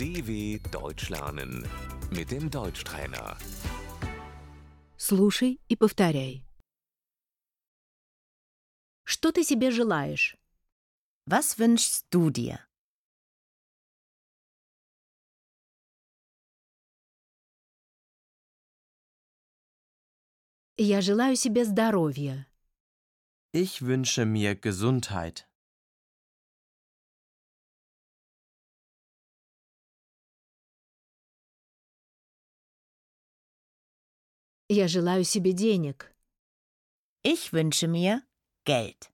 DW Deutsch lernen mit dem Deutschtrainer. Слушай и повторяй. Что ты себе желаешь? Was wünschst du dir? Я желаю себе здоровья. Ich wünsche mir Gesundheit. Я желаю себе денег. Ich wünsche mir Geld.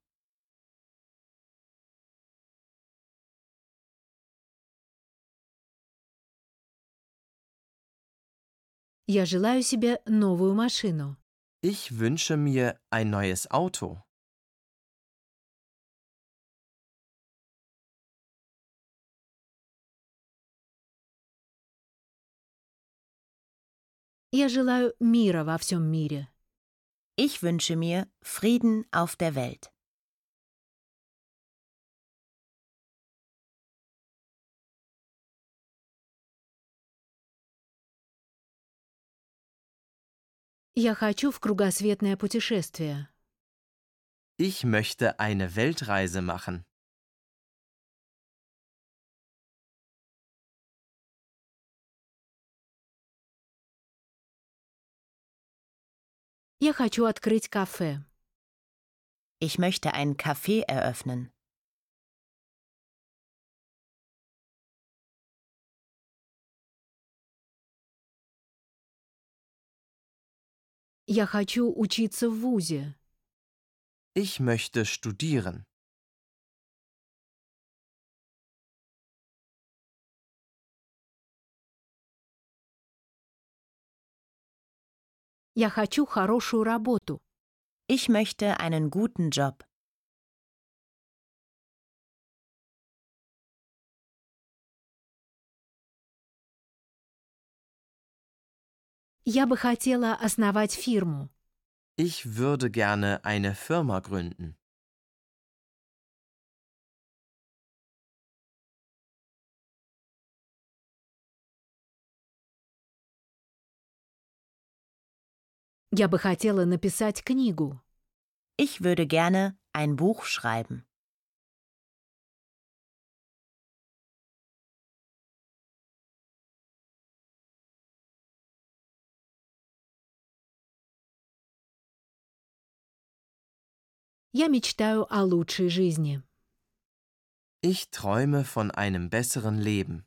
Я желаю себе новую машину. Ich wünsche mir ein neues Auto. Я желаю мира во всем мире. Ich wünsche mir Frieden auf der Welt. Я хочу в кругосветное путешествие. Ich möchte eine Weltreise machen. Я хочу открыть кафе. Ich möchte ein Café eröffnen. Я хочу учиться в ВУЗе. Ich möchte studieren. Я хочу хорошую работу. Ich möchte einen guten Job. Я бы хотела основать фирму. Ich würde gerne eine Firma gründen. Я бы хотела написать книгу. Ich würde gerne ein Buch schreiben. Я мечтаю о лучшей жизни. Ich träume von einem besseren Leben.